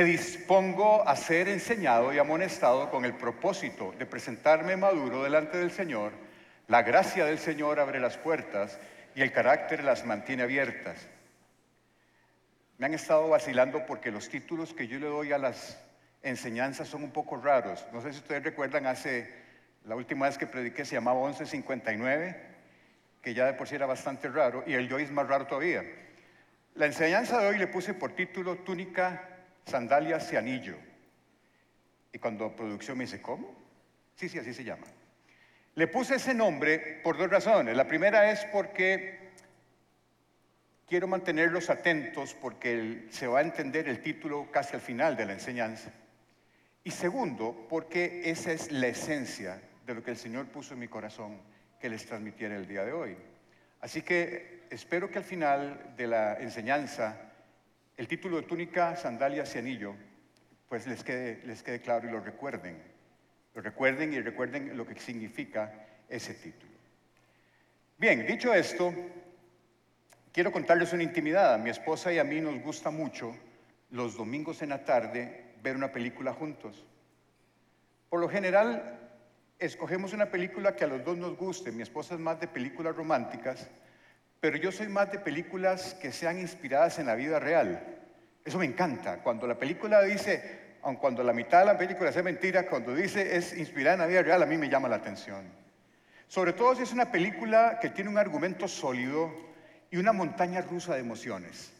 Me dispongo a ser enseñado y amonestado con el propósito de presentarme maduro delante del Señor. La gracia del Señor abre las puertas y el carácter las mantiene abiertas. Me han estado vacilando porque los títulos que yo le doy a las enseñanzas son un poco raros. No sé si ustedes recuerdan hace la última vez que prediqué se llamaba 1159, que ya de por sí era bastante raro, y el hoy es más raro todavía. La enseñanza de hoy le puse por título Túnica, Sandalias y Anillo. Y cuando producción me dice, ¿cómo? Sí, sí, así se llama. Le puse ese nombre por dos razones. La primera es porque quiero mantenerlos atentos porque se va a entender el título casi al final de la enseñanza. Y segundo, porque esa es la esencia de lo que el Señor puso en mi corazón que les transmitiera el día de hoy. Así que espero que al final de la enseñanza el título de túnica, sandalias y anillo, pues les quede, les quede claro y lo recuerden. Lo recuerden y recuerden lo que significa ese título. Bien, dicho esto, quiero contarles una intimidad. A mi esposa y a mí nos gusta mucho los domingos en la tarde ver una película juntos. Por lo general, escogemos una película que a los dos nos guste. Mi esposa es más de películas románticas, pero yo soy más de películas que sean inspiradas en la vida real. Eso me encanta. Cuando la película dice, aun cuando la mitad de la película sea mentira, cuando dice es inspirada en la vida real, a mí me llama la atención. Sobre todo si es una película que tiene un argumento sólido y una montaña rusa de emociones.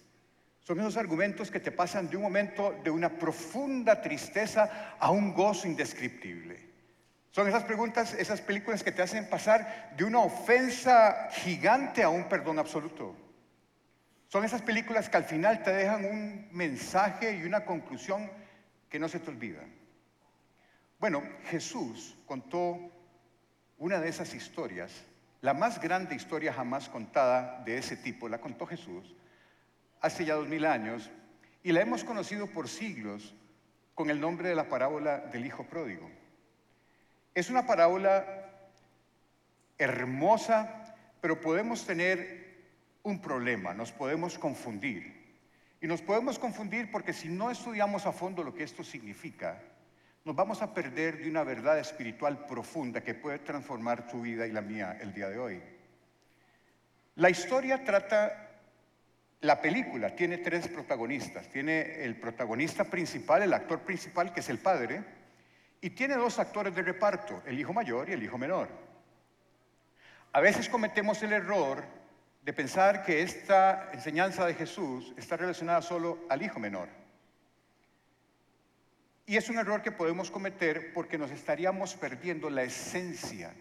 Son esos argumentos que te pasan de un momento de una profunda tristeza a un gozo indescriptible. Son esas preguntas, esas películas que te hacen pasar de una ofensa gigante a un perdón absoluto. Son esas películas que al final te dejan un mensaje y una conclusión que no se te olvida. Bueno, Jesús contó una de esas historias, la más grande historia jamás contada de ese tipo, la contó Jesús hace ya dos mil años y la hemos conocido por siglos con el nombre de la parábola del Hijo Pródigo. Es una parábola hermosa, pero podemos tener un problema, nos podemos confundir. Y nos podemos confundir porque si no estudiamos a fondo lo que esto significa, nos vamos a perder de una verdad espiritual profunda que puede transformar tu vida y la mía el día de hoy. La historia trata, la película tiene tres protagonistas. Tiene el protagonista principal, el actor principal, que es el padre, y tiene dos actores de reparto, el hijo mayor y el hijo menor. A veces cometemos el error de pensar que esta enseñanza de Jesús está relacionada solo al hijo menor. Y es un error que podemos cometer porque nos estaríamos perdiendo la esencia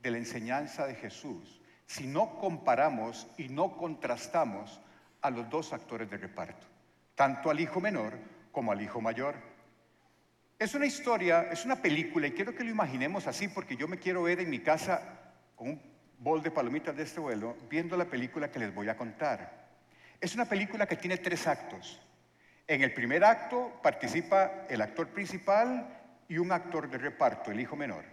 de la enseñanza de Jesús si no comparamos y no contrastamos a los dos actores de reparto, tanto al hijo menor como al hijo mayor. Es una historia, es una película, y quiero que lo imaginemos así, porque yo me quiero ver en mi casa con un bol de palomitas de este vuelo, viendo la película que les voy a contar. Es una película que tiene tres actos. En el primer acto participa el actor principal y un actor de reparto, el hijo menor.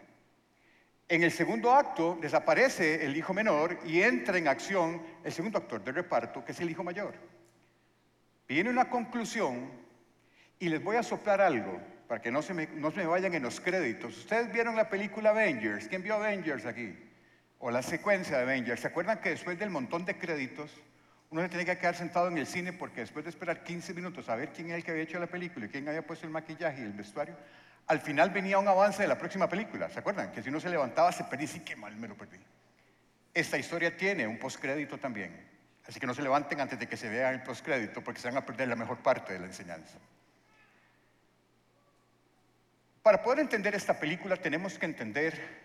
En el segundo acto desaparece el hijo menor y entra en acción el segundo actor de reparto, que es el hijo mayor. Viene una conclusión y les voy a soplar algo para que no se, me, no se me vayan en los créditos. Ustedes vieron la película Avengers. ¿Quién vio Avengers aquí? O la secuencia de Avengers. ¿Se acuerdan que después del montón de créditos, uno se tenía que quedar sentado en el cine porque después de esperar 15 minutos a ver quién era el que había hecho la película y quién había puesto el maquillaje y el vestuario, al final venía un avance de la próxima película. ¿Se acuerdan? Que si uno se levantaba se perdía y qué mal me lo perdí. Esta historia tiene un postcrédito también. Así que no se levanten antes de que se vea el postcrédito porque se van a perder la mejor parte de la enseñanza. Para poder entender esta película tenemos que entender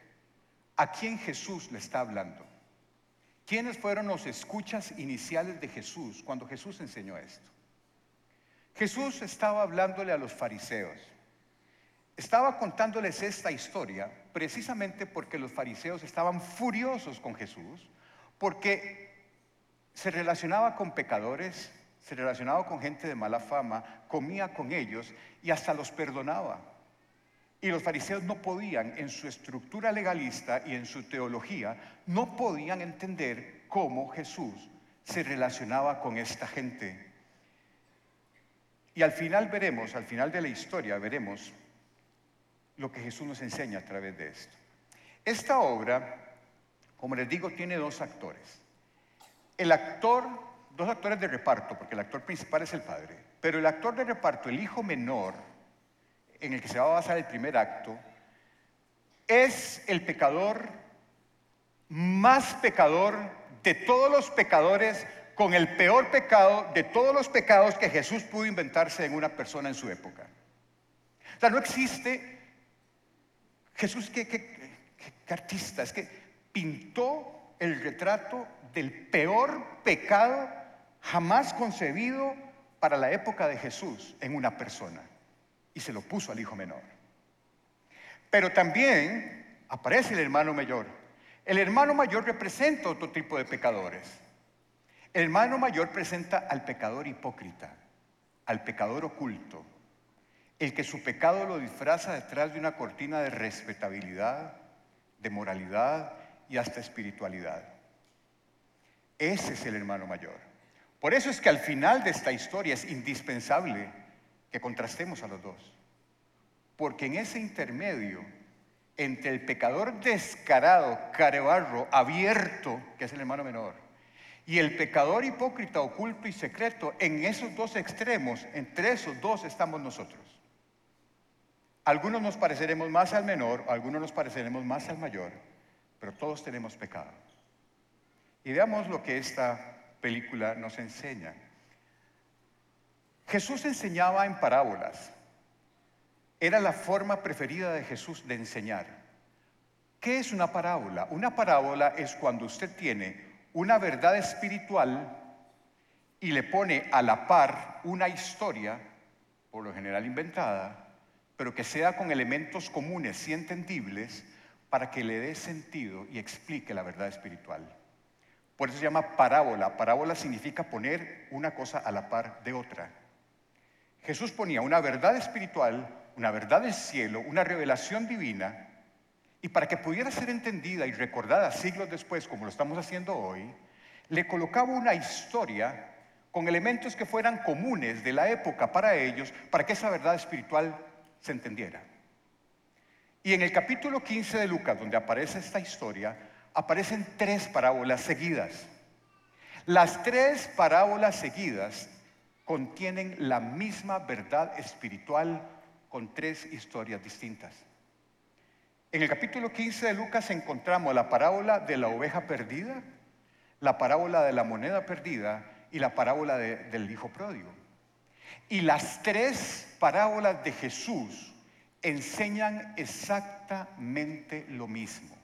a quién Jesús le está hablando. ¿Quiénes fueron los escuchas iniciales de Jesús cuando Jesús enseñó esto? Jesús estaba hablándole a los fariseos. Estaba contándoles esta historia precisamente porque los fariseos estaban furiosos con Jesús, porque se relacionaba con pecadores, se relacionaba con gente de mala fama, comía con ellos y hasta los perdonaba. Y los fariseos no podían, en su estructura legalista y en su teología, no podían entender cómo Jesús se relacionaba con esta gente. Y al final veremos, al final de la historia veremos lo que Jesús nos enseña a través de esto. Esta obra, como les digo, tiene dos actores. El actor, dos actores de reparto, porque el actor principal es el padre, pero el actor de reparto, el hijo menor, en el que se va a basar el primer acto, es el pecador más pecador de todos los pecadores, con el peor pecado de todos los pecados que Jesús pudo inventarse en una persona en su época. O sea, no existe Jesús, ¿qué, artista? Es que pintó el retrato del peor pecado jamás concebido para la época de Jesús en una persona y se lo puso al hijo menor. Pero también aparece el hermano mayor. El hermano mayor representa otro tipo de pecadores. El hermano mayor presenta al pecador hipócrita, al pecador oculto, el que su pecado lo disfraza detrás de una cortina de respetabilidad, de moralidad y hasta espiritualidad. Ese es el hermano mayor. Por eso es que al final de esta historia es indispensable que contrastemos a los dos. Porque en ese intermedio, entre el pecador descarado, carebarro, abierto, que es el hermano menor, y el pecador hipócrita, oculto y secreto, en esos dos extremos, entre esos dos estamos nosotros. Algunos nos pareceremos más al menor, algunos nos pareceremos más al mayor, pero todos tenemos pecado. Y veamos lo que esta película nos enseña. Jesús enseñaba en parábolas. Era la forma preferida de Jesús de enseñar. ¿Qué es una parábola? Una parábola es cuando usted tiene una verdad espiritual y le pone a la par una historia, por lo general inventada, pero que sea con elementos comunes y entendibles para que le dé sentido y explique la verdad espiritual. Por eso se llama parábola. Parábola significa poner una cosa a la par de otra. Jesús ponía una verdad espiritual, una verdad del cielo, una revelación divina, y para que pudiera ser entendida y recordada siglos después, como lo estamos haciendo hoy, le colocaba una historia con elementos que fueran comunes de la época para ellos, para que esa verdad espiritual se entendiera. Y en el capítulo 15 de Lucas, donde aparece esta historia, aparecen tres parábolas seguidas. Las tres parábolas seguidas contienen la misma verdad espiritual con tres historias distintas. En el capítulo 15 de Lucas encontramos la parábola de la oveja perdida, la parábola de la moneda perdida y la parábola del hijo pródigo. Y las tres parábolas de Jesús enseñan exactamente lo mismo.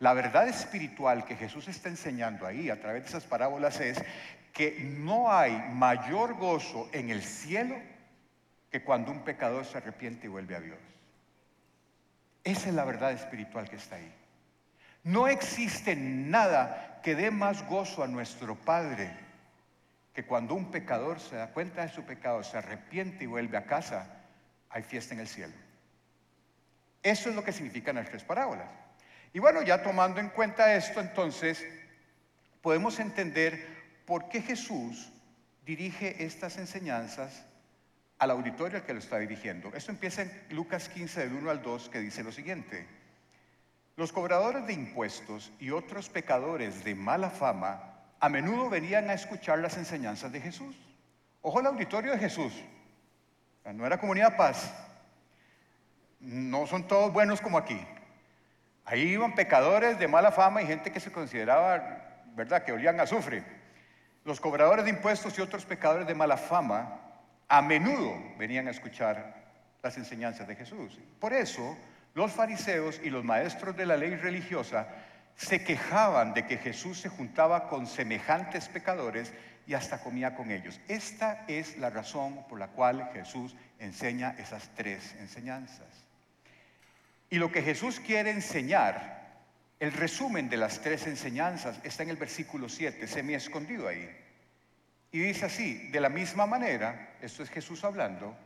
La verdad espiritual que Jesús está enseñando ahí a través de esas parábolas es que no hay mayor gozo en el cielo que cuando un pecador se arrepiente y vuelve a Dios. Esa es la verdad espiritual que está ahí. No existe nada que dé más gozo a nuestro Padre que cuando un pecador se da cuenta de su pecado, se arrepiente y vuelve a casa, hay fiesta en el cielo. Eso es lo que significan las tres parábolas. Y bueno, ya tomando en cuenta esto, entonces podemos entender por qué Jesús dirige estas enseñanzas al auditorio al que lo está dirigiendo. Esto empieza en Lucas 15, del 1 al 2, que dice lo siguiente. Los cobradores de impuestos y otros pecadores de mala fama a menudo venían a escuchar las enseñanzas de Jesús. Ojo al auditorio de Jesús. No era comunidad paz. No son todos buenos como aquí. Ahí iban pecadores de mala fama y gente que se consideraba, ¿verdad?, que olían azufre. Los cobradores de impuestos y otros pecadores de mala fama a menudo venían a escuchar las enseñanzas de Jesús. Por eso, los fariseos y los maestros de la ley religiosa se quejaban de que Jesús se juntaba con semejantes pecadores y hasta comía con ellos. Esta es la razón por la cual Jesús enseña esas tres enseñanzas. Y lo que Jesús quiere enseñar, el resumen de las tres enseñanzas está en el versículo 7, semi escondido ahí. Y dice así, de la misma manera, esto es Jesús hablando,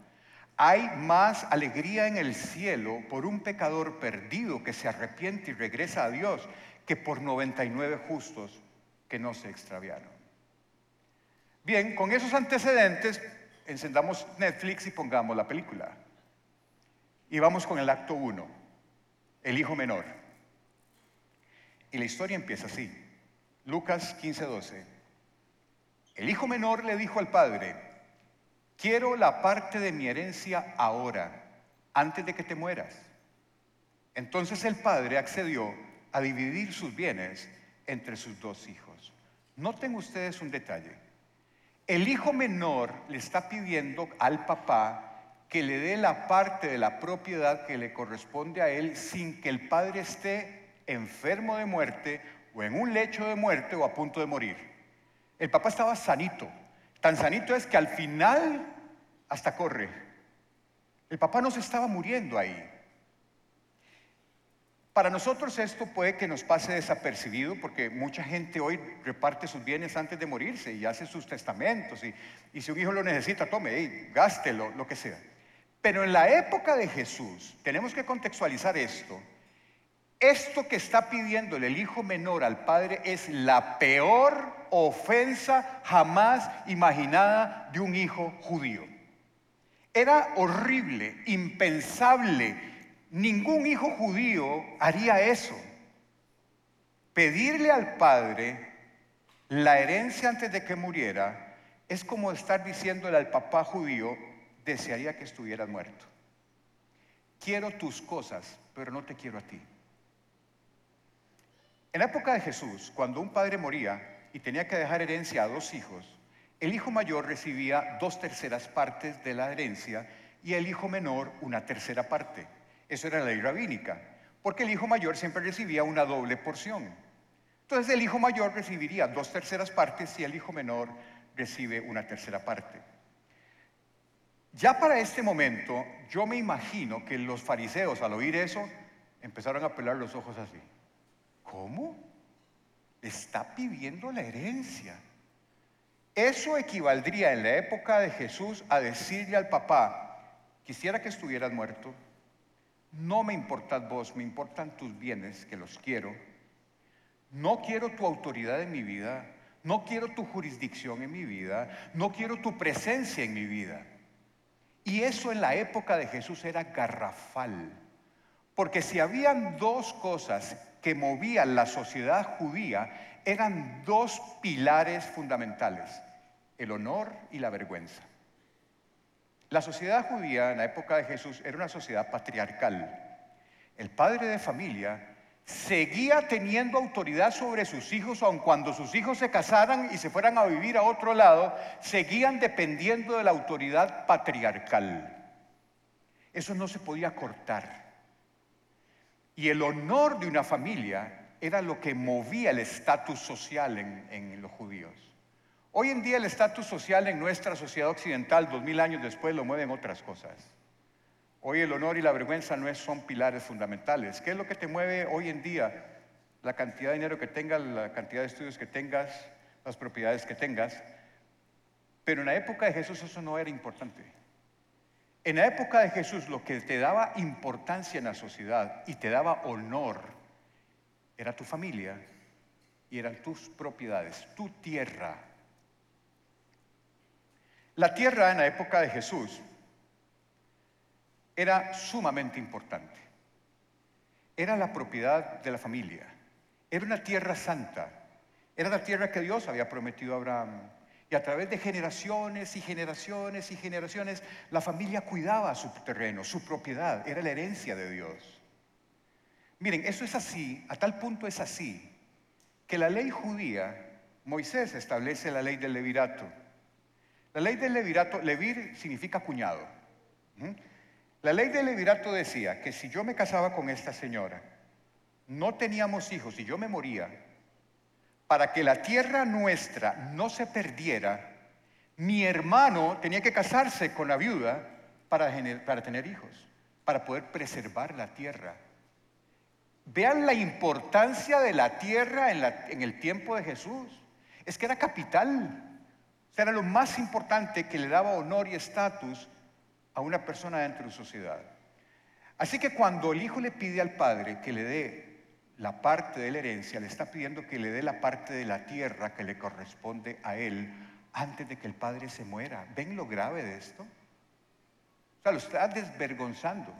hay más alegría en el cielo por un pecador perdido que se arrepiente y regresa a Dios que por 99 justos que no se extraviaron. Bien, con esos antecedentes encendamos Netflix y pongamos la película. Y vamos con el acto 1, el hijo menor. Y la historia empieza así. Lucas 15:12. El hijo menor le dijo al padre, quiero la parte de mi herencia ahora, antes de que te mueras. Entonces el padre accedió a dividir sus bienes entre sus dos hijos. Noten ustedes un detalle. El hijo menor le está pidiendo al papá que le dé la parte de la propiedad que le corresponde a él sin que el padre esté enfermo de muerte o en un lecho de muerte o a punto de morir. El papá estaba sanito. Tan sanito es que al final hasta corre. El papá no se estaba muriendo ahí. Para nosotros esto puede que nos pase desapercibido porque mucha gente hoy reparte sus bienes antes de morirse y hace sus testamentos y, si un hijo lo necesita, tome, gástelo, lo que sea. Pero en la época de Jesús, tenemos que contextualizar esto, esto que está pidiéndole el hijo menor al padre es la peor ofensa jamás imaginada de un hijo judío. Era horrible, impensable. Ningún hijo judío haría eso. Pedirle al padre la herencia antes de que muriera es como estar diciéndole al papá judío, desearía que estuvieras muerto. Quiero tus cosas, pero no te quiero a ti. En la época de Jesús, cuando un padre moría y tenía que dejar herencia a dos hijos, el hijo mayor recibía dos terceras partes de la herencia y el hijo menor una tercera parte. Eso era la ley rabínica, porque el hijo mayor siempre recibía una doble porción. Entonces el hijo mayor recibiría dos terceras partes y el hijo menor recibe una tercera parte. Ya para este momento, yo me imagino que los fariseos al oír eso empezaron a pelar los ojos así. ¿Cómo? Está pidiendo la herencia. Eso equivaldría en la época de Jesús a decirle al papá, quisiera que estuvieras muerto, no me importas vos, me importan tus bienes, que los quiero, no quiero tu autoridad en mi vida, no quiero tu jurisdicción en mi vida, no quiero tu presencia en mi vida. Y eso en la época de Jesús era garrafal, porque si habían dos cosas que movían la sociedad judía eran dos pilares fundamentales, el honor y la vergüenza. La sociedad judía en la época de Jesús era una sociedad patriarcal. El padre de familia seguía teniendo autoridad sobre sus hijos, aun cuando sus hijos se casaran y se fueran a vivir a otro lado, seguían dependiendo de la autoridad patriarcal. Eso no se podía cortar. Y el honor de una familia era lo que movía el estatus social en, los judíos. Hoy en día el estatus social en nuestra sociedad occidental, dos mil años después, lo mueven otras cosas. Hoy el honor y la vergüenza no son pilares fundamentales. ¿Qué es lo que te mueve hoy en día? La cantidad de dinero que tengas, la cantidad de estudios que tengas, las propiedades que tengas. Pero en la época de Jesús eso no era importante. En la época de Jesús lo que te daba importancia en la sociedad y te daba honor era tu familia y eran tus propiedades, tu tierra. La tierra en la época de Jesús era sumamente importante. Era la propiedad de la familia. Era una tierra santa. Era la tierra que Dios había prometido a Abraham. Y a través de generaciones y generaciones y generaciones, la familia cuidaba su terreno, su propiedad, era la herencia de Dios. Miren, eso es así, a tal punto es así, que la ley judía, Moisés establece la ley del levirato. La ley del levirato, levir significa cuñado. La ley del levirato decía que si yo me casaba con esta señora, no teníamos hijos y yo me moría, para que la tierra nuestra no se perdiera, mi hermano tenía que casarse con la viuda para, tener hijos, para poder preservar la tierra. Vean la importancia de la tierra en, en el tiempo de Jesús. Es que era capital. era lo más importante que le daba honor y estatus a una persona dentro de su sociedad. Así que cuando el hijo le pide al padre que le dé la parte de la herencia, le está pidiendo que le dé la parte de la tierra que le corresponde a él antes de que el padre se muera. ¿Ven lo grave de esto? O sea, lo está desvergonzando.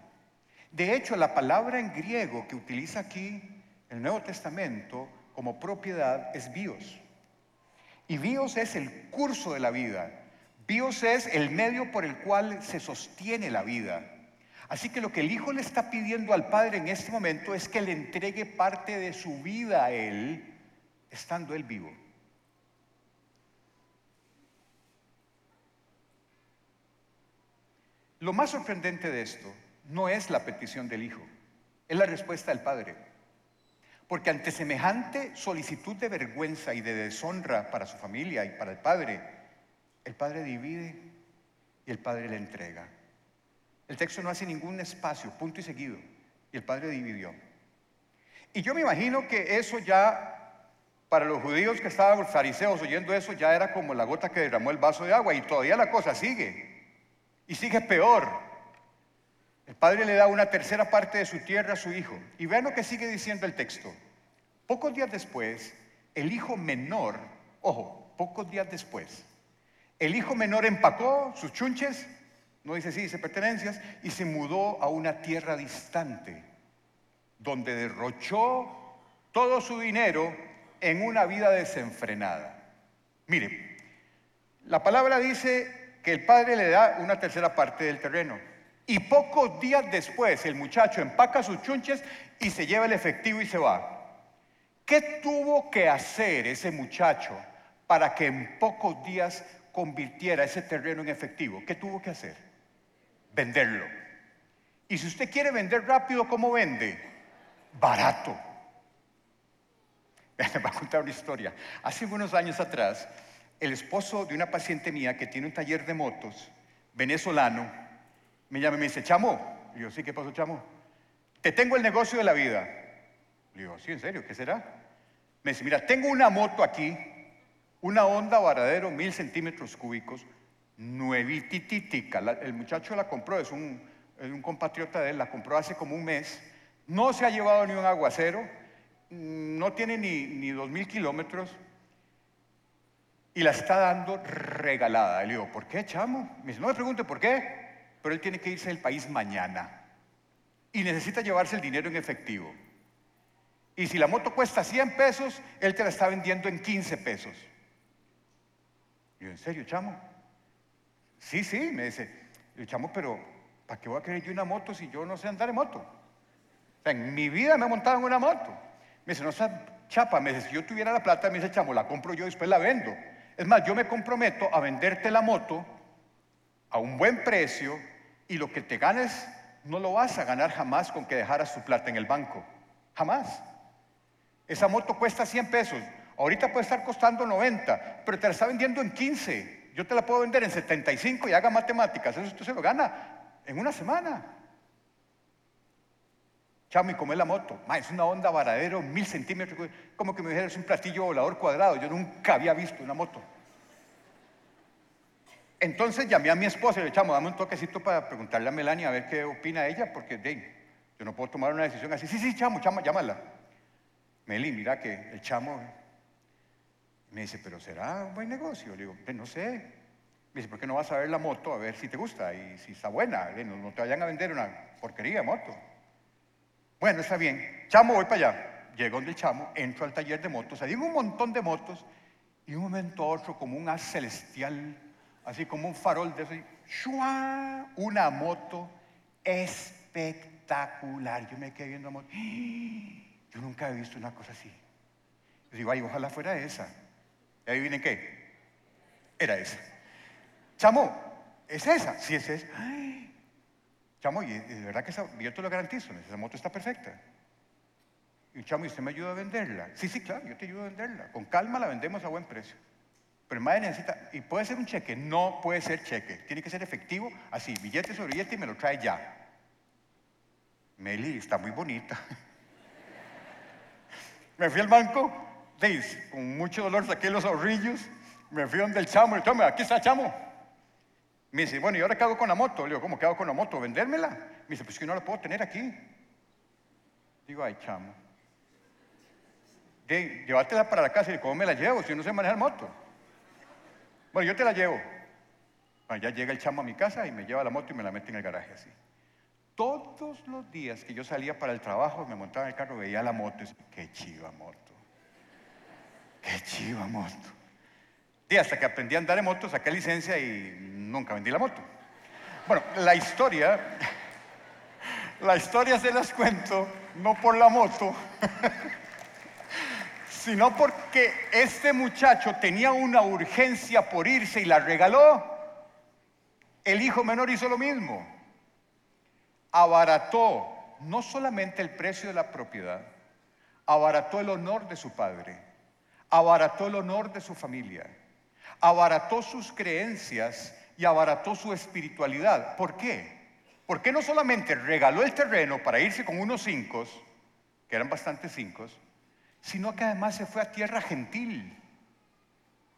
De hecho, la palabra en griego que utiliza aquí el Nuevo Testamento como propiedad es bios. Y bios es el curso de la vida. Bios es el medio por el cual se sostiene la vida. Así que lo que el Hijo le está pidiendo al Padre en este momento es que le entregue parte de su vida a Él, estando Él vivo. Lo más sorprendente de esto no es la petición del Hijo, es la respuesta del Padre. Porque ante semejante solicitud de vergüenza y de deshonra para su familia y para el Padre, el Padre divide y el Padre le entrega. El texto no hace ningún espacio, punto y seguido. Y el padre dividió. Y yo me imagino que eso ya, para los judíos que estaban los fariseos oyendo eso, ya era como la gota que derramó el vaso de agua. Y todavía la cosa sigue. Y sigue peor. El padre le da una tercera parte de su tierra a su hijo. Y vean lo que sigue diciendo el texto. Pocos días después, el hijo menor, ojo, pocos días después, el hijo menor empacó sus chunches no dice sí, dice pertenencias, y se mudó a una tierra distante, donde derrochó todo su dinero en una vida desenfrenada. Mire, la palabra dice que el padre le da una tercera parte del terreno. Y pocos días después el muchacho empaca sus chunches y se lleva el efectivo y se va. ¿Qué tuvo que hacer ese muchacho para que en pocos días convirtiera ese terreno en efectivo? ¿Qué tuvo que hacer? Venderlo. Y si usted quiere vender rápido, ¿cómo vende? Barato. Me va a contar una historia. Hace unos años atrás, el esposo de una paciente mía que tiene un taller de motos, venezolano, me llama y me dice, Chamo. Le digo, sí, ¿qué pasó, Chamo? Te tengo el negocio de la vida. Le digo, sí, en serio, ¿qué será? Me dice, mira, tengo una moto aquí, una Honda Varadero, mil centímetros cúbicos, nuevititica. el muchacho la compró, es un, compatriota de él, la compró hace como un mes. No se ha llevado ni un aguacero, no tiene ni, ni dos mil kilómetros y la está dando regalada. Le digo, ¿por qué, chamo? Me dice, no me pregunte por qué, pero él tiene que irse del país mañana y necesita llevarse el dinero en efectivo. Y si la moto cuesta 100 pesos, él te la está vendiendo en 15 pesos. Yo, ¿en serio, chamo? Sí, sí, me dice, le echamos, pero ¿para qué voy a querer yo una moto si yo no sé andar en moto? O sea, en mi vida me he montado en una moto. Me dice, no sea chapa, me dice, si yo tuviera la plata, me dice, chamo, la compro yo y después la vendo. Es más, yo me comprometo a venderte la moto a un buen precio y lo que te ganes no lo vas a ganar jamás con que dejaras tu plata en el banco. Jamás. Esa moto cuesta 100 pesos. Ahorita puede estar costando 90, pero te la está vendiendo en 15 yo te la puedo vender en 75 y haga matemáticas, eso usted se lo gana en una semana. Chamo, y como es la moto, es una onda varadero, mil centímetros, como que me dijeras un platillo volador cuadrado, yo nunca había visto una moto. Entonces llamé a mi esposa y le echamos, dame un toquecito para preguntarle a Melania a ver qué opina ella, porque de, yo no puedo tomar una decisión así. Sí, sí, chamo, chamo, llámala. Meli, mira que el chamo me dice, pero ¿será un buen negocio? Le digo, pues no sé. Me dice, ¿por qué no vas a ver la moto a ver si te gusta y si está buena? No, no te vayan a vender una porquería moto. Bueno, está bien. Chamo, voy para allá. Llego donde el chamo, entro al taller de motos, hay un montón de motos y un momento otro como un haz celestial, así como un farol de eso, una moto espectacular. Yo me quedé viendo la moto. Yo nunca he visto una cosa así. Yo digo, ay, ojalá fuera esa. ¿Y adivinen qué? Era esa. Chamo, ¿es esa? Sí, es esa. chamo, y de verdad que esa, yo te lo garantizo, esa moto está perfecta. Y chamo, ¿y usted me ayuda a venderla? Sí, sí, claro, yo te ayudo a venderla. Con calma la vendemos a buen precio. Pero madre necesita, ¿y puede ser un cheque? No puede ser cheque, tiene que ser efectivo, así, billete sobre billete y me lo trae ya. Meli, está muy bonita. me fui al banco, con mucho dolor saqué los ahorrillos, me fui donde el chamo, y chamo, aquí está el chamo. Me dice, bueno, ¿y ahora qué hago con la moto? Le digo, ¿cómo qué hago con la moto? ¿Vendérmela? Me dice, pues que no la puedo tener aquí. Digo, ay, chamo. De, llévatela para la casa y ¿cómo me la llevo si no sé manejar moto? Bueno, yo te la llevo. Bueno, ya llega el chamo a mi casa y me lleva la moto y me la mete en el garaje así. Todos los días que yo salía para el trabajo, me montaba en el carro, veía la moto y decía, qué chiva moto. Qué chiva moto. Y hasta que aprendí a andar en moto, saqué licencia y nunca vendí la moto. Bueno, la historia, la historia se las cuento no por la moto, sino porque este muchacho tenía una urgencia por irse y la regaló. El hijo menor hizo lo mismo. Abarató no solamente el precio de la propiedad, abarató el honor de su padre, abarató el honor de su familia, abarató sus creencias y abarató su espiritualidad. ¿Por qué? Porque no solamente regaló el terreno para irse con unos cinco, que eran bastantes cinco, sino que además se fue a tierra gentil.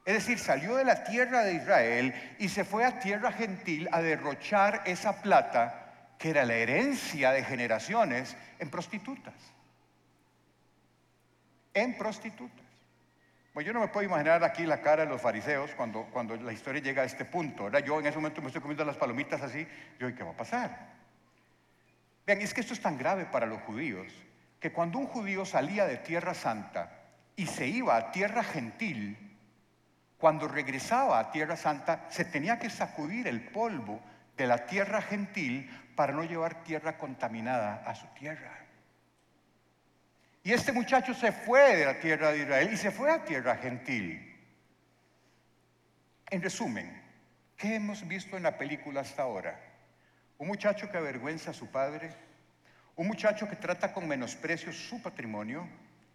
Es decir, salió de la tierra de Israel y se fue a tierra gentil a derrochar esa plata que era la herencia de generaciones en prostitutas. En prostitutas. Bueno, yo no me puedo imaginar aquí la cara de los fariseos cuando, cuando la historia llega a este punto. Era Yo en ese momento me estoy comiendo las palomitas así. Yo, ¿y qué va a pasar? Vean, es que esto es tan grave para los judíos que cuando un judío salía de tierra santa y se iba a tierra gentil, cuando regresaba a tierra santa se tenía que sacudir el polvo de la tierra gentil para no llevar tierra contaminada a su tierra. Y este muchacho se fue de la tierra de Israel y se fue a tierra gentil. En resumen, ¿qué hemos visto en la película hasta ahora? Un muchacho que avergüenza a su padre, un muchacho que trata con menosprecio su patrimonio,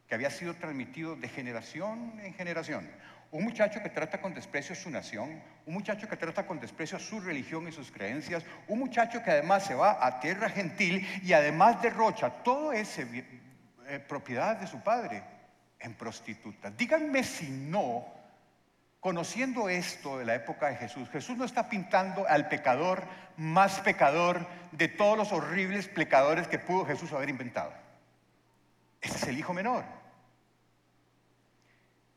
que había sido transmitido de generación en generación. Un muchacho que trata con desprecio su nación, un muchacho que trata con desprecio su religión y sus creencias, un muchacho que además se va a tierra gentil y además derrocha todo ese eh, propiedad de su padre en prostituta. Díganme si no, conociendo esto de la época de Jesús, Jesús no está pintando al pecador más pecador de todos los horribles pecadores que pudo Jesús haber inventado. Ese es el hijo menor.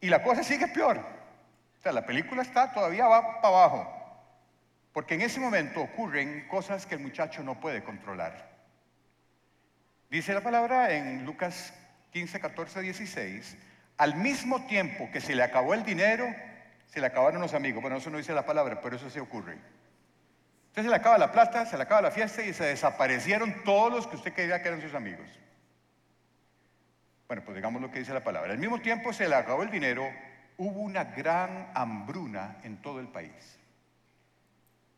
Y la cosa sigue peor. O sea, la película está todavía va para abajo. Porque en ese momento ocurren cosas que el muchacho no puede controlar. Dice la palabra en Lucas 15, 14, 16, al mismo tiempo que se le acabó el dinero, se le acabaron los amigos. Bueno, eso no dice la palabra, pero eso sí ocurre. Entonces se le acaba la plata, se le acaba la fiesta y se desaparecieron todos los que usted creía que eran sus amigos. Bueno, pues digamos lo que dice la palabra. Al mismo tiempo se le acabó el dinero, hubo una gran hambruna en todo el país.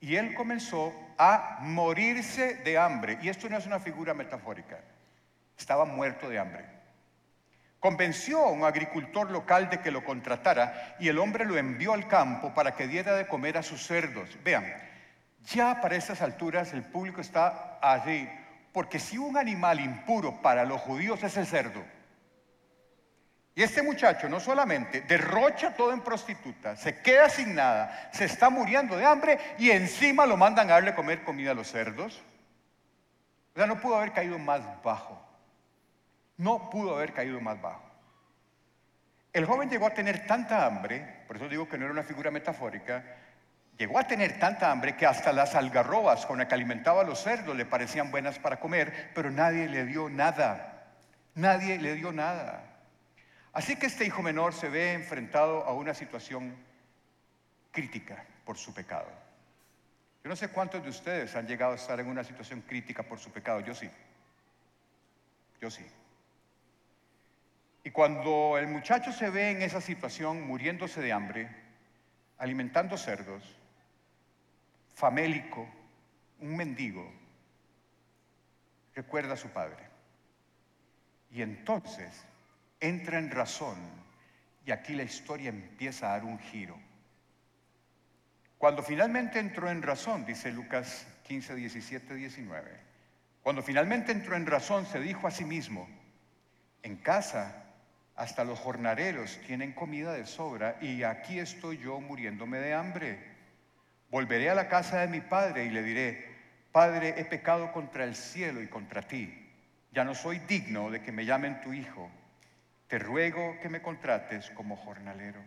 Y él comenzó a morirse de hambre. Y esto no es una figura metafórica estaba muerto de hambre. Convenció a un agricultor local de que lo contratara y el hombre lo envió al campo para que diera de comer a sus cerdos. Vean, ya para estas alturas el público está allí, porque si un animal impuro para los judíos es el cerdo, y este muchacho no solamente derrocha todo en prostituta, se queda sin nada, se está muriendo de hambre y encima lo mandan a darle comer comida a los cerdos. O sea, no pudo haber caído más bajo. No pudo haber caído más bajo. El joven llegó a tener tanta hambre, por eso digo que no era una figura metafórica, llegó a tener tanta hambre que hasta las algarrobas con las que alimentaba a los cerdos le parecían buenas para comer, pero nadie le dio nada. Nadie le dio nada. Así que este hijo menor se ve enfrentado a una situación crítica por su pecado. Yo no sé cuántos de ustedes han llegado a estar en una situación crítica por su pecado, yo sí. Yo sí. Y cuando el muchacho se ve en esa situación, muriéndose de hambre, alimentando cerdos, famélico, un mendigo, recuerda a su padre. Y entonces entra en razón y aquí la historia empieza a dar un giro. Cuando finalmente entró en razón, dice Lucas 15, 17, 19, cuando finalmente entró en razón se dijo a sí mismo, en casa hasta los jornaleros tienen comida de sobra y aquí estoy yo muriéndome de hambre. Volveré a la casa de mi padre y le diré, Padre, he pecado contra el cielo y contra ti. Ya no soy digno de que me llamen tu hijo. Te ruego que me contrates como jornalero.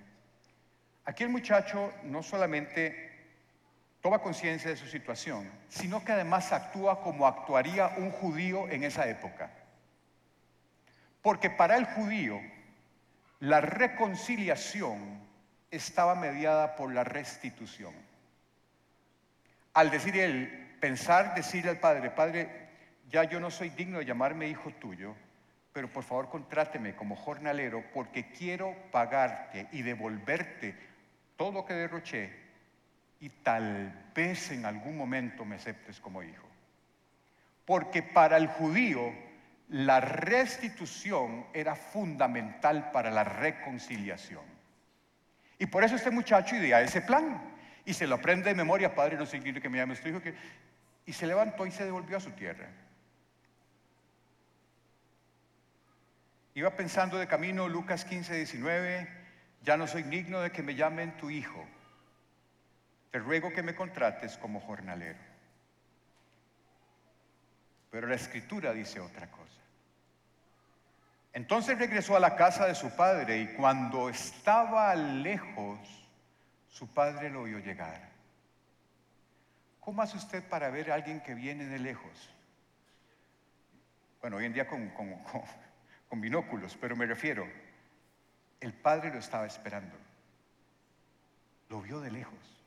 Aquí el muchacho no solamente toma conciencia de su situación, sino que además actúa como actuaría un judío en esa época. Porque para el judío la reconciliación estaba mediada por la restitución. Al decir él, pensar, decirle al Padre, Padre, ya yo no soy digno de llamarme hijo tuyo, pero por favor contráteme como jornalero porque quiero pagarte y devolverte todo lo que derroché y tal vez en algún momento me aceptes como hijo. Porque para el judío la restitución era fundamental para la reconciliación. Y por eso este muchacho idea ese plan y se lo aprende de memoria, padre, no significa que me llame tu hijo, que... y se levantó y se devolvió a su tierra. Iba pensando de camino Lucas 15, 19, ya no soy digno de que me llamen tu hijo, te ruego que me contrates como jornalero. Pero la escritura dice otra cosa. Entonces regresó a la casa de su padre y cuando estaba lejos, su padre lo vio llegar. ¿Cómo hace usted para ver a alguien que viene de lejos? Bueno, hoy en día con, con binóculos, pero me refiero, el padre lo estaba esperando. Lo vio de lejos.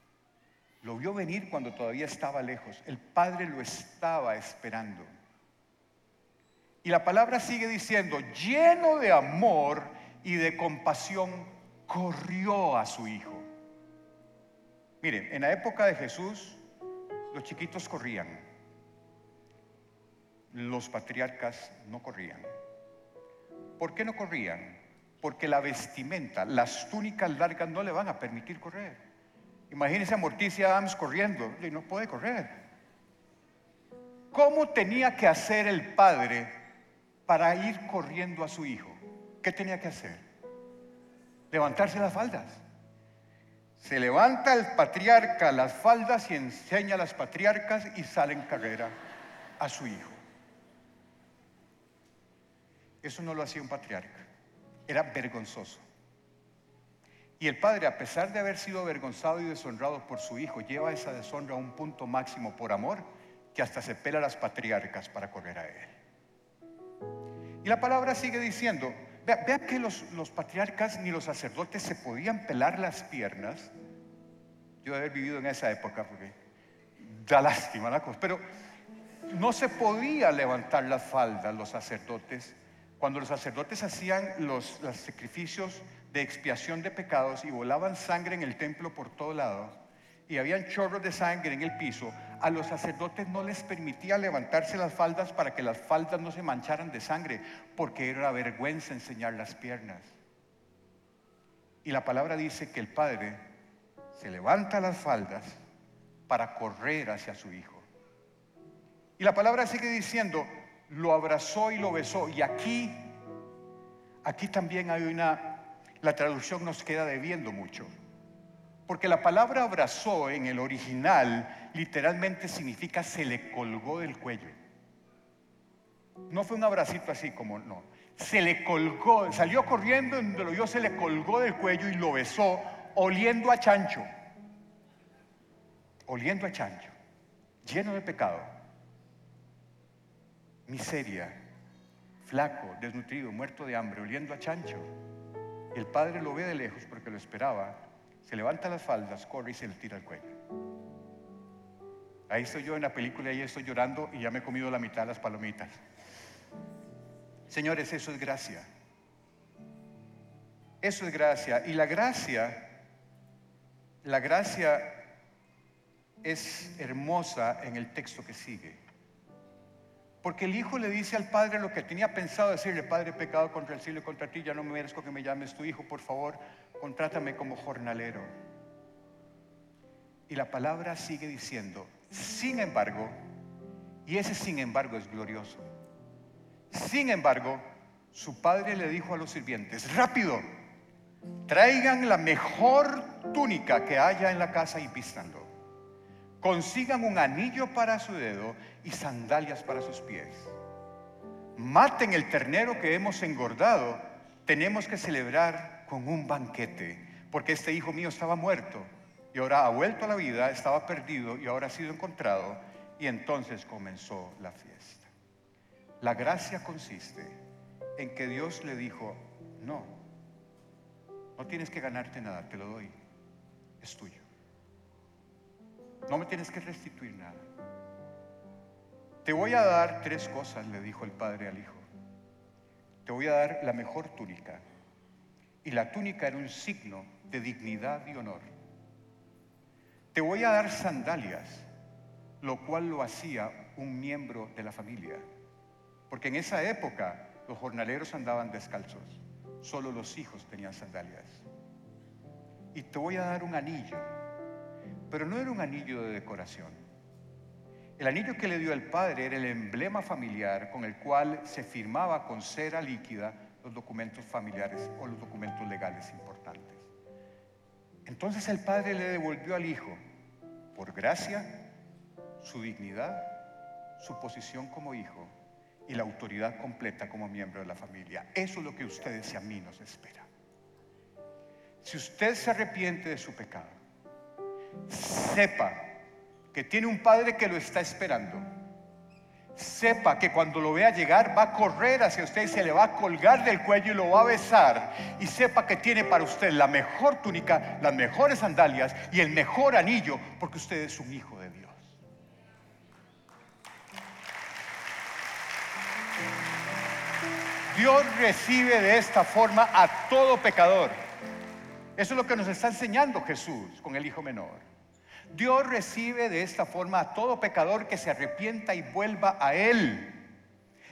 Lo vio venir cuando todavía estaba lejos. El padre lo estaba esperando. Y la palabra sigue diciendo, lleno de amor y de compasión, corrió a su hijo. Miren, en la época de Jesús, los chiquitos corrían, los patriarcas no corrían. ¿Por qué no corrían? Porque la vestimenta, las túnicas largas no le van a permitir correr. Imagínense a Morticia Adams corriendo, y no puede correr. ¿Cómo tenía que hacer el padre para ir corriendo a su hijo. ¿Qué tenía que hacer? Levantarse las faldas. Se levanta el patriarca las faldas y enseña a las patriarcas y sale en carrera a su hijo. Eso no lo hacía un patriarca. Era vergonzoso. Y el padre, a pesar de haber sido avergonzado y deshonrado por su hijo, lleva esa deshonra a un punto máximo por amor que hasta se pela a las patriarcas para correr a él. Y la palabra sigue diciendo, vean que los, patriarcas ni los sacerdotes se podían pelar las piernas. Yo he haber vivido en esa época porque da lástima la cosa, pero no se podía levantar las faldas los sacerdotes. Cuando los sacerdotes hacían los, los sacrificios de expiación de pecados y volaban sangre en el templo por todo lado, y habían chorros de sangre en el piso, a los sacerdotes no les permitía levantarse las faldas para que las faldas no se mancharan de sangre, porque era vergüenza enseñar las piernas. Y la palabra dice que el padre se levanta las faldas para correr hacia su hijo. Y la palabra sigue diciendo, lo abrazó y lo besó. Y aquí, aquí también hay una, la traducción nos queda debiendo mucho. Porque la palabra abrazó en el original literalmente significa se le colgó del cuello. No fue un abracito así como no. Se le colgó, salió corriendo, donde lo vio, se le colgó del cuello y lo besó, oliendo a chancho. Oliendo a chancho, lleno de pecado, miseria, flaco, desnutrido, muerto de hambre, oliendo a chancho. el padre lo ve de lejos porque lo esperaba se levanta las faldas, corre y se le tira el cuello. Ahí estoy yo en la película y estoy llorando y ya me he comido la mitad de las palomitas. Señores, eso es gracia. Eso es gracia. Y la gracia, la gracia es hermosa en el texto que sigue. Porque el hijo le dice al padre lo que tenía pensado decirle, padre, pecado contra el cielo y contra ti, ya no me merezco que me llames tu hijo, por favor, contrátame como jornalero. Y la palabra sigue diciendo, sin embargo, y ese sin embargo es glorioso, sin embargo, su padre le dijo a los sirvientes, rápido, traigan la mejor túnica que haya en la casa y vístanlo. Consigan un anillo para su dedo y sandalias para sus pies. Maten el ternero que hemos engordado. Tenemos que celebrar con un banquete, porque este hijo mío estaba muerto y ahora ha vuelto a la vida, estaba perdido y ahora ha sido encontrado. Y entonces comenzó la fiesta. La gracia consiste en que Dios le dijo, no, no tienes que ganarte nada, te lo doy, es tuyo. No me tienes que restituir nada. Te voy a dar tres cosas, le dijo el padre al hijo. Te voy a dar la mejor túnica. Y la túnica era un signo de dignidad y honor. Te voy a dar sandalias, lo cual lo hacía un miembro de la familia. Porque en esa época los jornaleros andaban descalzos, solo los hijos tenían sandalias. Y te voy a dar un anillo, pero no era un anillo de decoración. El anillo que le dio el padre era el emblema familiar con el cual se firmaba con cera líquida los documentos familiares o los documentos legales importantes. Entonces el padre le devolvió al hijo, por gracia, su dignidad, su posición como hijo y la autoridad completa como miembro de la familia. Eso es lo que ustedes y a mí nos espera. Si usted se arrepiente de su pecado, sepa que tiene un padre que lo está esperando sepa que cuando lo vea llegar va a correr hacia usted y se le va a colgar del cuello y lo va a besar. Y sepa que tiene para usted la mejor túnica, las mejores sandalias y el mejor anillo, porque usted es un hijo de Dios. Dios recibe de esta forma a todo pecador. Eso es lo que nos está enseñando Jesús con el hijo menor. Dios recibe de esta forma a todo pecador que se arrepienta y vuelva a Él.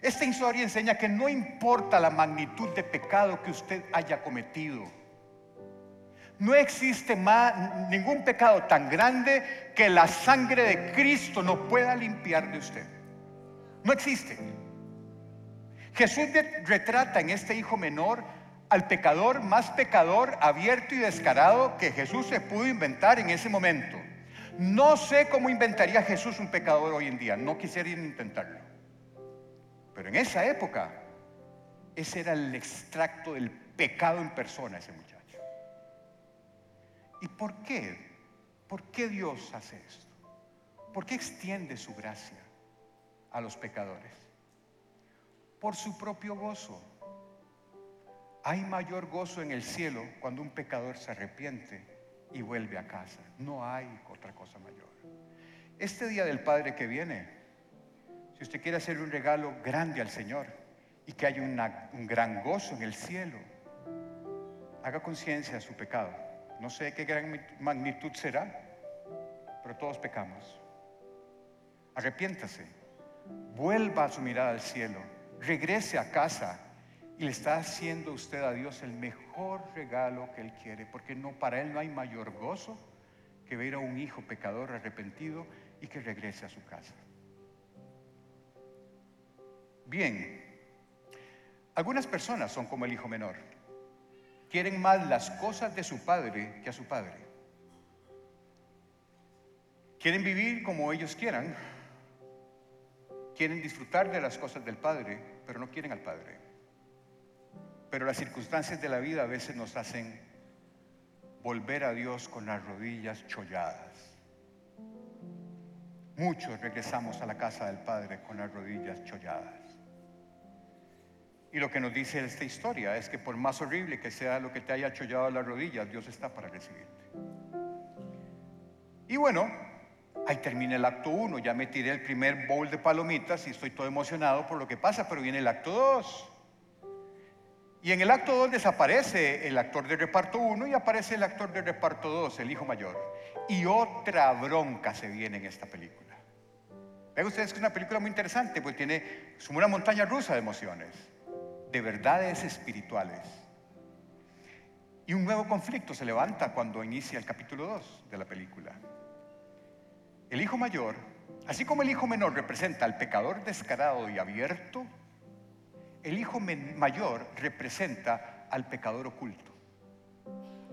Esta historia enseña que no importa la magnitud de pecado que usted haya cometido. No existe más, ningún pecado tan grande que la sangre de Cristo no pueda limpiar de usted. No existe. Jesús retrata en este hijo menor al pecador más pecador, abierto y descarado que Jesús se pudo inventar en ese momento. No sé cómo inventaría Jesús un pecador hoy en día, no quisiera intentarlo. Pero en esa época, ese era el extracto del pecado en persona, ese muchacho. ¿Y por qué? ¿Por qué Dios hace esto? ¿Por qué extiende su gracia a los pecadores? Por su propio gozo. Hay mayor gozo en el cielo cuando un pecador se arrepiente y vuelve a casa. No hay otra cosa mayor. Este día del Padre que viene, si usted quiere hacer un regalo grande al Señor y que haya un gran gozo en el cielo, haga conciencia de su pecado. No sé qué gran magnitud será, pero todos pecamos. Arrepiéntase, vuelva a su mirada al cielo, regrese a casa y le está haciendo usted a Dios el mejor regalo que Él quiere, porque no, para Él no hay mayor gozo que ver a un hijo pecador arrepentido y que regrese a su casa. Bien, algunas personas son como el hijo menor. Quieren más las cosas de su padre que a su padre. Quieren vivir como ellos quieran. Quieren disfrutar de las cosas del padre, pero no quieren al padre. Pero las circunstancias de la vida a veces nos hacen volver a Dios con las rodillas cholladas. Muchos regresamos a la casa del Padre con las rodillas cholladas. Y lo que nos dice esta historia es que por más horrible que sea lo que te haya chollado las rodillas, Dios está para recibirte. Y bueno, ahí termina el acto 1, ya me tiré el primer bowl de palomitas y estoy todo emocionado por lo que pasa, pero viene el acto 2. Y en el acto 2 desaparece el actor de reparto 1 y aparece el actor de reparto 2, el hijo mayor. Y otra bronca se viene en esta película. Vean ustedes que es una película muy interesante, porque tiene una montaña rusa de emociones, de verdades espirituales. Y un nuevo conflicto se levanta cuando inicia el capítulo 2 de la película. El hijo mayor, así como el hijo menor representa al pecador descarado y abierto, el hijo mayor representa al pecador oculto.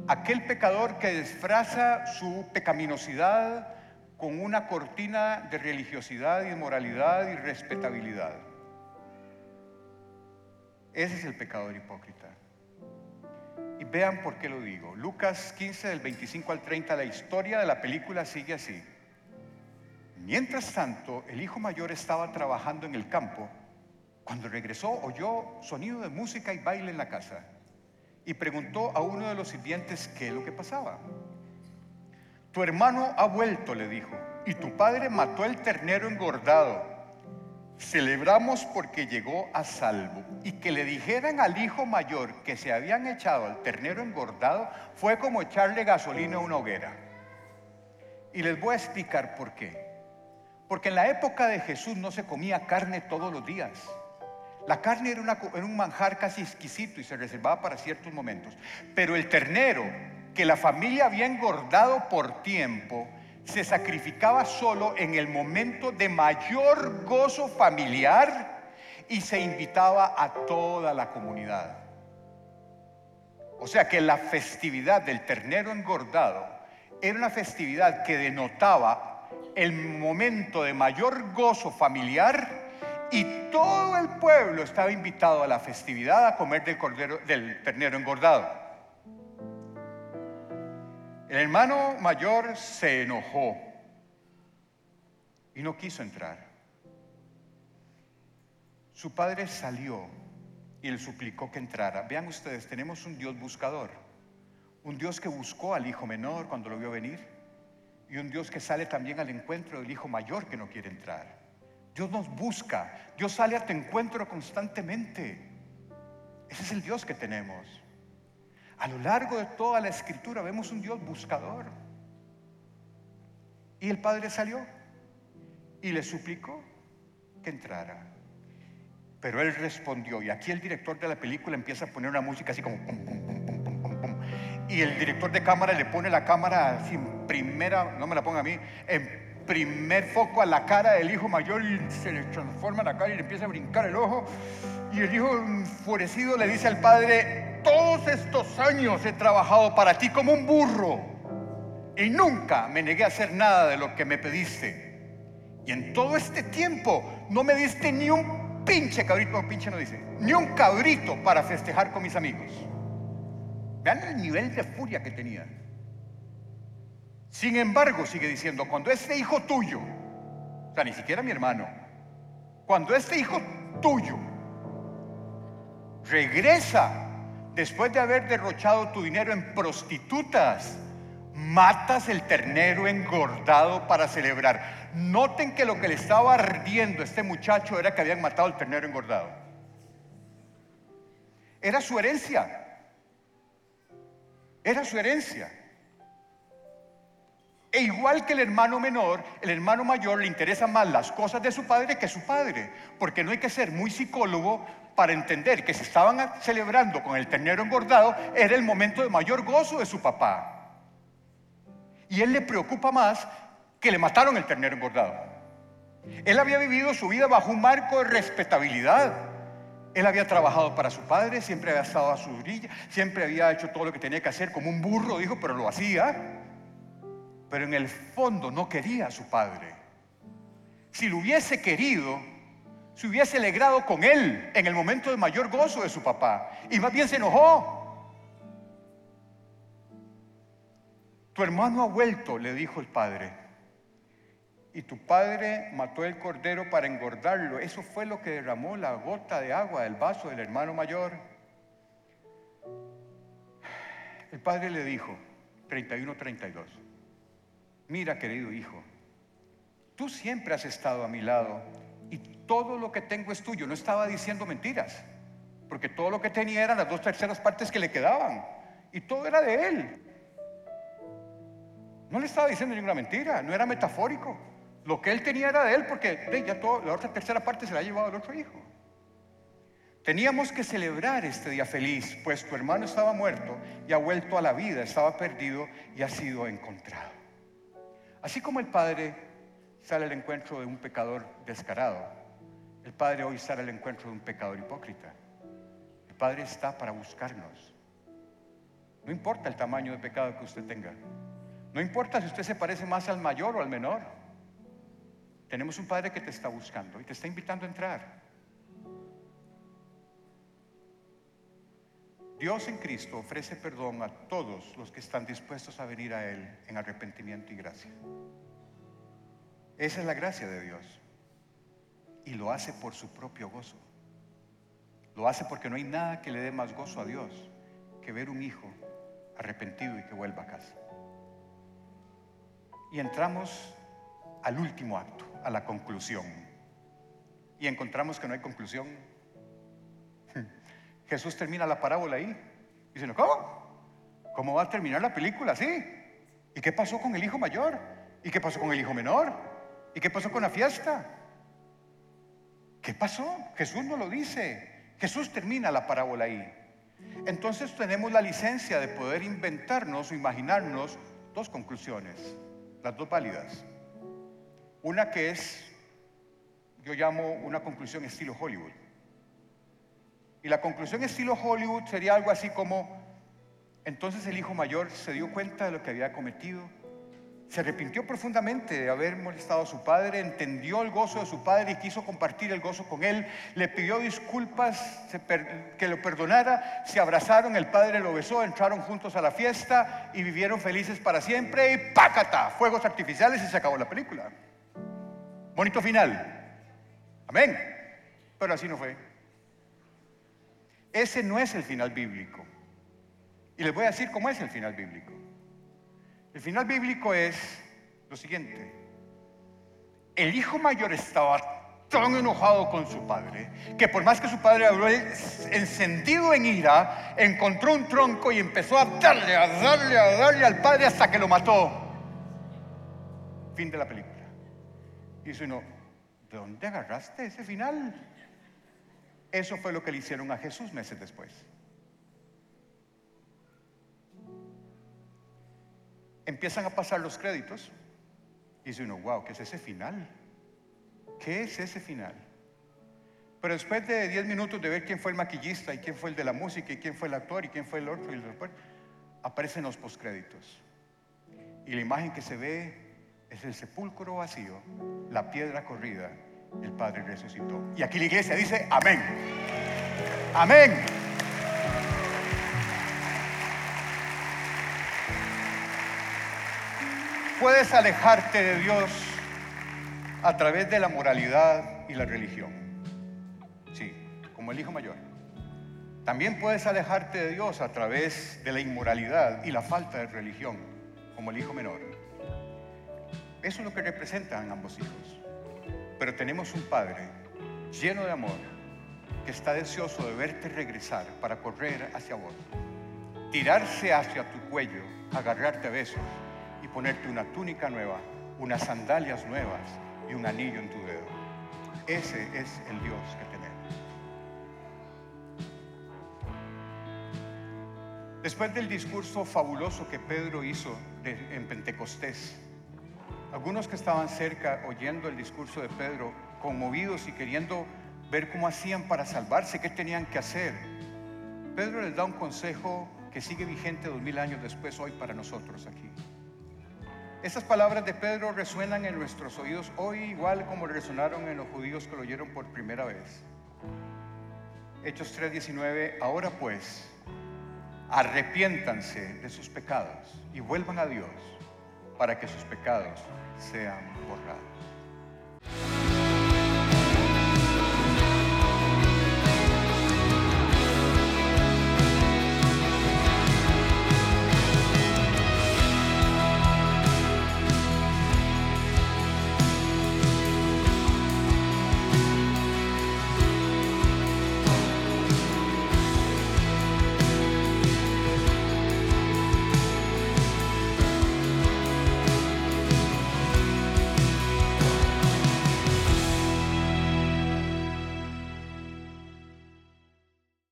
Aquel pecador que disfraza su pecaminosidad con una cortina de religiosidad y moralidad y respetabilidad. Ese es el pecador hipócrita. Y vean por qué lo digo. Lucas 15 del 25 al 30, la historia de la película sigue así. Mientras tanto, el hijo mayor estaba trabajando en el campo. Cuando regresó, oyó sonido de música y baile en la casa y preguntó a uno de los sirvientes qué es lo que pasaba. Tu hermano ha vuelto, le dijo, y tu padre mató el ternero engordado. Celebramos porque llegó a salvo. Y que le dijeran al hijo mayor que se habían echado al ternero engordado fue como echarle gasolina a una hoguera. Y les voy a explicar por qué. Porque en la época de Jesús no se comía carne todos los días. La carne era, un manjar casi exquisito y se reservaba para ciertos momentos. Pero el ternero, que la familia había engordado por tiempo, se sacrificaba solo en el momento de mayor gozo familiar y se invitaba a toda la comunidad. O sea que la festividad del ternero engordado era una festividad que denotaba el momento de mayor gozo familiar y todo el pueblo estaba invitado a la festividad a comer del, cordero, del ternero engordado. El hermano mayor se enojó y no quiso entrar. Su padre salió y le suplicó que entrara. Vean ustedes, tenemos un Dios buscador, un Dios que buscó al hijo menor cuando lo vio venir y un Dios que sale también al encuentro del hijo mayor que no quiere entrar. Dios nos busca, Dios sale a tu encuentro constantemente. Ese es el Dios que tenemos. A lo largo de toda la escritura vemos un Dios buscador. Y el padre salió y le suplicó que entrara. Pero él respondió, y aquí el director de la película empieza a poner una música así como y el director de cámara le pone la cámara sin primera, no me la ponga a mí, en primer foco a la cara del hijo mayor y se le transforma la cara y le empieza a brincar el ojo. Y el hijo enfurecido le dice al padre, todos estos años he trabajado para ti como un burro y nunca me negué a hacer nada de lo que me pediste. Y en todo este tiempo no me diste ni un pinche cabrito, pinche no dice, ni un cabrito para festejar con mis amigos. Vean el nivel de furia que tenía. Sin embargo, sigue diciendo, cuando este hijo tuyo, o sea, ni siquiera mi hermano, cuando este hijo tuyo regresa después de haber derrochado tu dinero en prostitutas, matas el ternero engordado para celebrar. Noten que lo que le estaba ardiendo a este muchacho era que habían matado el ternero engordado. Era su herencia. Era su herencia. E igual que el hermano menor, el hermano mayor le interesan más las cosas de su padre que su padre, porque no hay que ser muy psicólogo para entender que si estaban celebrando con el ternero engordado, era el momento de mayor gozo de su papá. Y él le preocupa más que le mataron el ternero engordado. Él había vivido su vida bajo un marco de respetabilidad. Él había trabajado para su padre, siempre había estado a su orilla, siempre había hecho todo lo que tenía que hacer como un burro, dijo, pero lo hacía. Pero en el fondo no quería a su padre. Si lo hubiese querido, se hubiese alegrado con él en el momento de mayor gozo de su papá. Y más bien se enojó. Tu hermano ha vuelto, le dijo el padre y tu padre mató el cordero para engordarlo. Eso fue lo que derramó la gota de agua del vaso del hermano mayor. El padre le dijo, 31-32, mira querido hijo, tú siempre has estado a mi lado y todo lo que tengo es tuyo. No estaba diciendo mentiras, porque todo lo que tenía eran las dos terceras partes que le quedaban y todo era de él. No le estaba diciendo ninguna mentira, no era metafórico. Lo que él tenía era de él porque ya todo, la otra tercera parte se la ha llevado el otro hijo. Teníamos que celebrar este día feliz, pues tu hermano estaba muerto y ha vuelto a la vida, estaba perdido y ha sido encontrado. Así como el Padre sale al encuentro de un pecador descarado, el Padre hoy sale al encuentro de un pecador hipócrita. El Padre está para buscarnos. No importa el tamaño de pecado que usted tenga. No importa si usted se parece más al mayor o al menor. Tenemos un Padre que te está buscando y te está invitando a entrar. Dios en Cristo ofrece perdón a todos los que están dispuestos a venir a Él en arrepentimiento y gracia. Esa es la gracia de Dios. Y lo hace por su propio gozo. Lo hace porque no hay nada que le dé más gozo a Dios que ver un hijo arrepentido y que vuelva a casa. Y entramos al último acto, a la conclusión. Y encontramos que no hay conclusión. Jesús termina la parábola ahí. Y dice, ¿cómo? ¿Cómo va a terminar la película así? ¿Y qué pasó con el hijo mayor? ¿Y qué pasó con el hijo menor? ¿Y qué pasó con la fiesta? ¿Qué pasó? Jesús no lo dice. Jesús termina la parábola ahí. Entonces tenemos la licencia de poder inventarnos o imaginarnos dos conclusiones, las dos válidas. Una que es, yo llamo una conclusión estilo Hollywood. Y la conclusión estilo Hollywood sería algo así como, entonces el hijo mayor se dio cuenta de lo que había cometido, se arrepintió profundamente de haber molestado a su padre, entendió el gozo de su padre y quiso compartir el gozo con él, le pidió disculpas, que lo perdonara, se abrazaron, el padre lo besó, entraron juntos a la fiesta y vivieron felices para siempre y ¡pácata! Fuegos artificiales y se acabó la película. Bonito final. Amén. Pero así no fue. Ese no es el final bíblico. Y les voy a decir cómo es el final bíblico. El final bíblico es lo siguiente. El hijo mayor estaba tan enojado con su padre que por más que su padre habló encendido en ira, encontró un tronco y empezó a darle, a darle, a darle al padre hasta que lo mató. Fin de la película. Y dice uno, ¿de dónde agarraste ese final? Eso fue lo que le hicieron a Jesús meses después. Empiezan a pasar los créditos y dice uno, wow, ¿qué es ese final? ¿Qué es ese final? Pero después de 10 minutos de ver quién fue el maquillista y quién fue el de la música y quién fue el actor y quién fue el otro y el aparecen los postcréditos. Y la imagen que se ve es el sepulcro vacío, la piedra corrida, el Padre resucitó. Y aquí la iglesia dice, amén. Amén. puedes alejarte de Dios a través de la moralidad y la religión. Sí, como el hijo mayor. También puedes alejarte de Dios a través de la inmoralidad y la falta de religión, como el hijo menor. Eso es lo que representan ambos hijos. Pero tenemos un Padre lleno de amor que está deseoso de verte regresar para correr hacia vos, tirarse hacia tu cuello, agarrarte a besos ponerte una túnica nueva, unas sandalias nuevas y un anillo en tu dedo. Ese es el Dios que tenemos. Después del discurso fabuloso que Pedro hizo en Pentecostés, algunos que estaban cerca oyendo el discurso de Pedro, conmovidos y queriendo ver cómo hacían para salvarse, qué tenían que hacer, Pedro les da un consejo que sigue vigente dos mil años después hoy para nosotros aquí. Estas palabras de Pedro resuenan en nuestros oídos hoy igual como resonaron en los judíos que lo oyeron por primera vez. Hechos 3:19, ahora pues, arrepiéntanse de sus pecados y vuelvan a Dios para que sus pecados sean borrados.